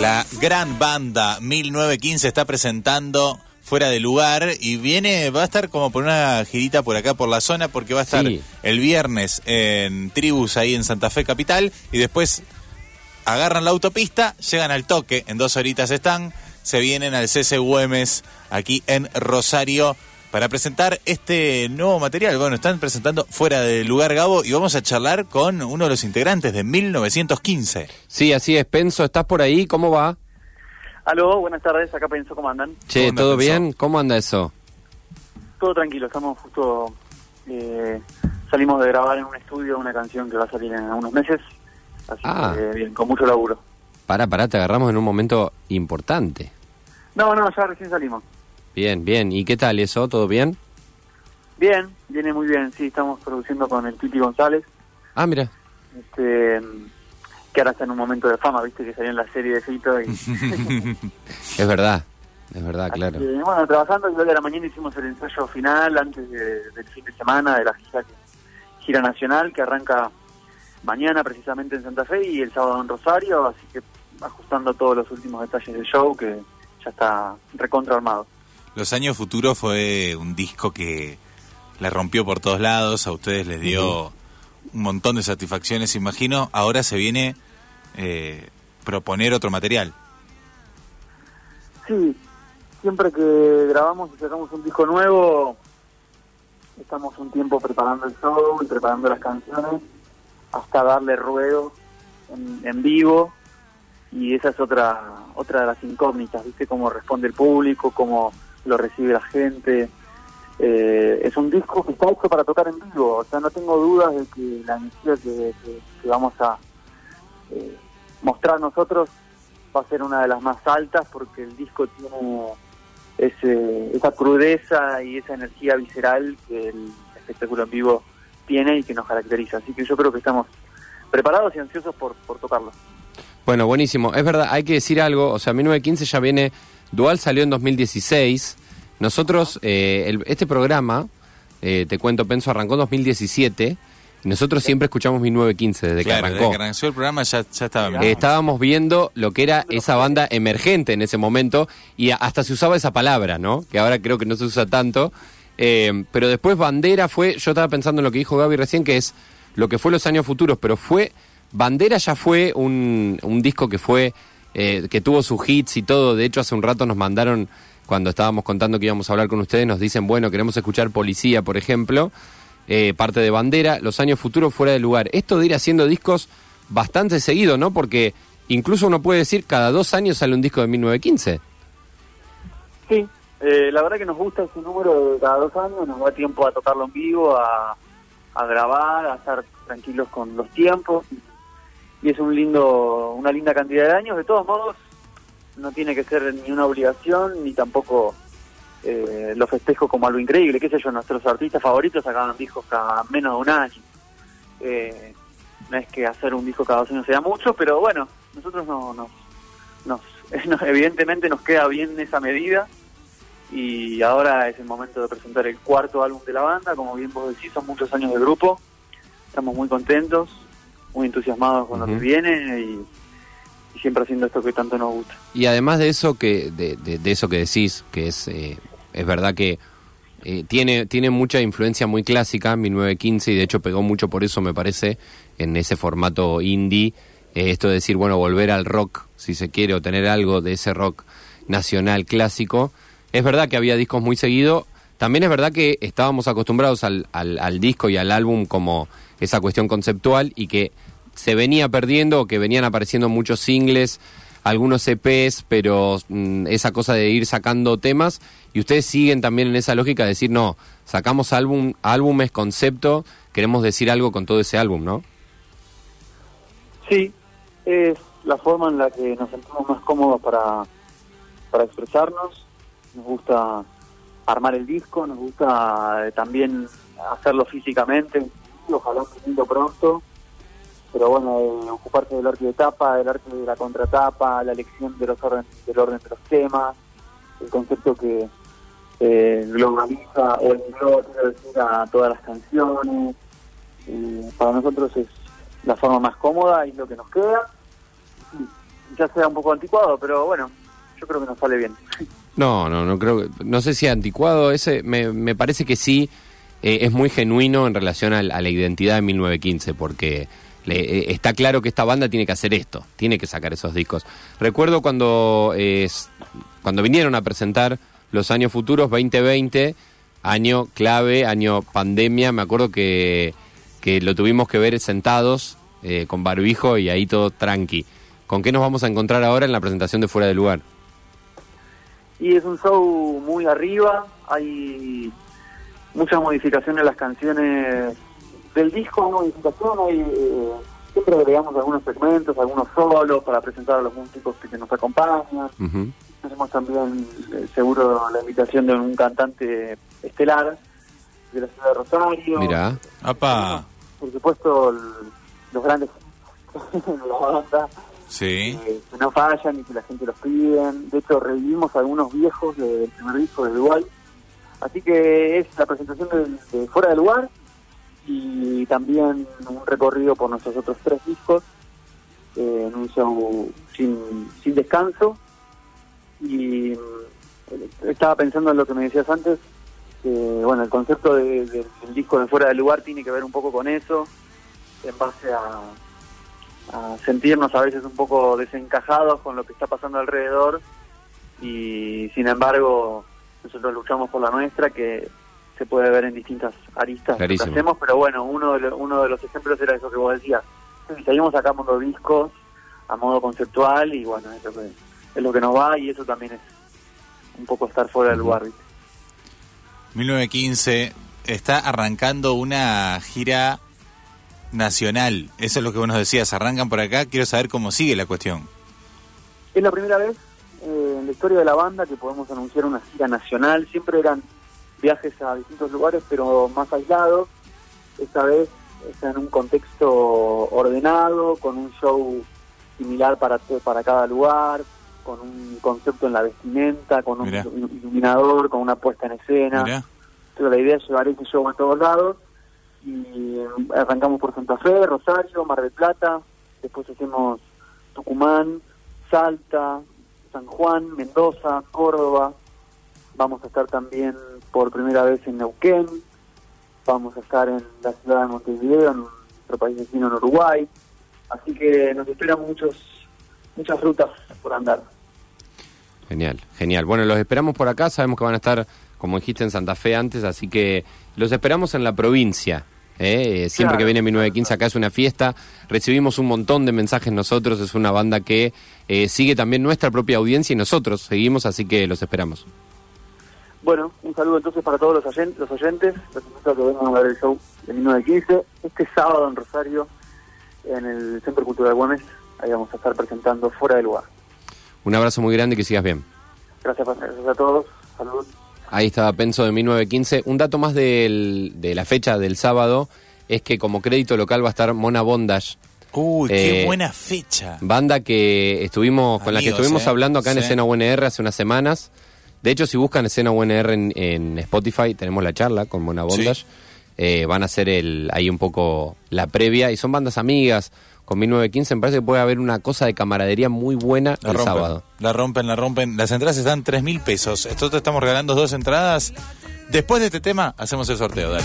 La gran banda 1915 está presentando fuera de lugar y viene, va a estar como por una girita por acá por la zona porque va a estar Sí. el viernes en Tribus ahí en Santa Fe Capital y después agarran la autopista, llegan al toque, en dos horitas están, se vienen al CC Güemes aquí en Rosario para presentar este nuevo material. Bueno, están presentando fuera de lugar Gabo y vamos a charlar con uno de los integrantes de 1915. Sí, así es. Penso, ¿estás por ahí? ¿Cómo va? Aló, buenas tardes, acá pensó cómo andan. Che, ¿Cómo anda, ¿todo Penso? bien? ¿Cómo anda eso? Todo tranquilo, estamos justo... eh, salimos de grabar en un estudio una canción que va a salir en unos meses, así Ah. que bien, con mucho laburo. Pará, pará, te agarramos en un momento importante. No, no, ya recién salimos. Bien, bien. ¿Y qué tal eso? ¿Todo bien? Bien, viene muy bien, sí, estamos produciendo con el Titi González, Ah, mira. este, que ahora está en un momento de fama, viste que salió en la serie de Fito y... Es verdad. Es verdad, claro. Que, bueno, trabajando, hoy a la mañana hicimos el ensayo final antes de- del fin de semana de la gira, gira nacional que arranca mañana precisamente en Santa Fe y el sábado en Rosario, así que ajustando todos los últimos detalles del show que ya está recontra armado. Los años futuros fue un disco que la rompió por todos lados, a ustedes les dio un montón de satisfacciones, imagino. Ahora se viene eh, proponer otro material. Sí, siempre que grabamos y sacamos un disco nuevo, estamos un tiempo preparando el show y preparando las canciones hasta darle ruedo en, en vivo y esa es otra otra de las incógnitas, ¿viste? Cómo responde el público, cómo lo recibe la gente. Eh, es un disco que está hecho para tocar en vivo, o sea, no tengo dudas de que la energía que, vamos a eh, mostrar nosotros va a ser una de las más altas porque el disco tiene ese, esa crudeza y esa energía visceral que el espectáculo en vivo tiene y que nos caracteriza. Así que yo creo que estamos preparados y ansiosos por, por tocarlo. Bueno, buenísimo. Es verdad, hay que decir algo. O sea, 1915 ya viene. Dual salió en 2016. Nosotros, eh, el- este programa, eh, te cuento, Penso, arrancó en 2017. Y nosotros siempre escuchamos 1915 desde claro, que desde arrancó. que arrancó el programa ya, ya estaba Eh, estábamos viendo lo que era esa banda emergente en ese momento y hasta se usaba esa palabra, ¿no? Que ahora creo que no se usa tanto. Eh, pero después Bandera fue, yo estaba pensando en lo que dijo Gaby recién, que es lo que fue los años futuros, pero fue, Bandera ya fue un, un disco que fue, eh, que tuvo sus hits y todo. De hecho, hace un rato nos mandaron, cuando estábamos contando que íbamos a hablar con ustedes, nos dicen, bueno, queremos escuchar Policía, por ejemplo eh, parte de bandera, los años futuros fuera de lugar. Esto de ir haciendo discos bastante seguido, ¿no? Porque incluso uno puede decir cada dos años sale un disco de 1915. Sí, eh, la verdad que nos gusta ese número de cada dos años, nos da tiempo a tocarlo en vivo, a, a grabar, a estar tranquilos con los tiempos y es un lindo, una linda cantidad de años. De todos modos, no tiene que ser ni una obligación ni tampoco eh, lo festejo como algo increíble. Qué sé yo, nuestros artistas favoritos sacaban discos cada menos de un año. Eh, no es que hacer un disco cada dos años sea mucho, pero bueno, nosotros no, nos, nos, nos- evidentemente nos queda bien esa medida y ahora es el momento de presentar el cuarto álbum de la banda, como bien vos decís, son muchos años de grupo, estamos muy contentos, muy entusiasmados con lo Ujú. que viene y, y siempre haciendo esto que tanto nos gusta. Y además de eso que de, de- de eso que decís, que es eh, es verdad que eh, tiene tiene mucha influencia muy clásica 1915 y de hecho pegó mucho por eso me parece en ese formato indie eh, esto de decir bueno volver al rock si se quiere o tener algo de ese rock nacional clásico es verdad que había discos muy seguido también es verdad que estábamos acostumbrados al, al, al disco y al álbum como esa cuestión conceptual y que se venía perdiendo que venían apareciendo muchos singles, algunos EPs, pero mm, esa cosa de ir sacando temas y ustedes siguen también en esa lógica de decir, no, sacamos álbum, álbumes, concepto, queremos decir algo con todo ese álbum, ¿no? Sí, es la forma en la que nos sentimos más cómodos para, para expresarnos. Nos gusta armar el disco, nos gusta eh, también hacerlo físicamente, ojalá un pronto. Pero bueno, eh, ocuparse del arte de tapa, del arte de la contratapa, la elección de los orden, del orden de los temas, el concepto que eh, globaliza o engloba, decir, a todas las canciones. Eh, para nosotros es la forma más cómoda y lo que nos queda. Ya sea un poco anticuado, pero bueno, yo creo que nos sale bien. No, no, no creo no sé si anticuado, ese me, me parece que sí eh, es muy genuino en relación a, la identidad de 1915, porque le- eh, está claro que esta banda tiene que hacer esto, tiene que sacar esos discos. Recuerdo cuando, eh, cuando vinieron a presentar los años futuros, 2020, año clave, año pandemia, me acuerdo que, que lo tuvimos que ver sentados con barbijo y ahí todo tranqui. ¿Con qué nos vamos a encontrar ahora en la presentación de Fuera de Lugar? Y es un show muy arriba, hay muchas modificaciones en las canciones del disco, hay modificación, hay, eh, siempre agregamos algunos segmentos, algunos solos para presentar a los músicos que, que nos acompañan. Ujú. Tenemos también eh, seguro la invitación de un cantante estelar de la ciudad de Rosario. Mira. Apa, Por supuesto, el- los grandes de la banda sí. eh, que no fallan y que la gente los piden. De hecho, revivimos algunos viejos de- del primer disco de Uruguay. Así que es la presentación de, de Fuera del Lugar y también un recorrido por nuestros otros tres discos eh, en un show sin, sin descanso. Y mm, estaba pensando en lo que me decías antes, que bueno, el concepto de- de- del disco de Fuera del Lugar tiene que ver un poco con eso, en base a, a sentirnos a veces un poco desencajados con lo que está pasando alrededor y sin embargo nosotros luchamos por la nuestra que se puede ver en distintas aristas que hacemos, pero bueno, uno de, lo- uno de los ejemplos era eso que vos decías. Seguimos sacando discos a modo conceptual y bueno, es lo que, es lo que nos va y eso también es un poco estar fuera del lugar. ¿viste? 1915 está arrancando una gira nacional. Eso es lo que vos nos decías. Arrancan por acá. Quiero saber cómo sigue la cuestión. Es la primera vez eh, en la historia de la banda que podemos anunciar una gira nacional. Siempre eran viajes a distintos lugares, pero más aislados. Esta vez está en un contexto ordenado, con un show similar para, para cada lugar, con un concepto en la vestimenta, con un Mirá. iluminador, con una puesta en escena. Mirá. Pero la idea es llevar ese show a todos lados. Y eh, arrancamos por Santa Fe, Rosario, Mar del Plata, después hacemos Tucumán, Salta, San Juan, Mendoza, Córdoba. Vamos a estar también por primera vez en Neuquén. Vamos a estar en la ciudad de Montevideo, en nuestro país vecino en Uruguay. Así que nos esperan muchos, muchas rutas por andar. Genial, genial. Bueno, los esperamos por acá, sabemos que van a estar, como dijiste, en Santa Fe antes, así que los esperamos en la provincia. ¿Eh? Siempre Claro. que viene 1915 acá es una fiesta, recibimos un montón de mensajes nosotros, es una banda que eh, sigue también nuestra propia audiencia y nosotros seguimos, así que los esperamos. Bueno, un saludo entonces para todos los, oyen- los oyentes. Los invito a que vengan a ver el show de 1915. Este sábado en Rosario, en el Centro Cultural Güemes, ahí vamos a estar presentando Fuera del Lugar. Un abrazo muy grande y que sigas bien. Gracias, gracias a todos. Saludos. Ahí estaba Penso de 1915. Un dato más del- de la fecha del sábado es que como crédito local va a estar Mona Bondage, Uy, qué Eh, buena fecha. Banda que estuvimos, con la que estuvimos ¿eh? hablando acá en. Escena UNR hace unas semanas. De hecho, si buscan Escena UNR en, en Spotify, tenemos la charla con Mona Bondage. Eh, van a hacer el, ahí un poco la previa. Y son bandas amigas. Con 1915 me parece que puede haber una cosa de camaradería muy buena La el rompen, sábado. la rompen, la rompen. Las entradas están 3 mil pesos. Nosotros te estamos regalando dos entradas. Después de este tema, hacemos el sorteo. Dale.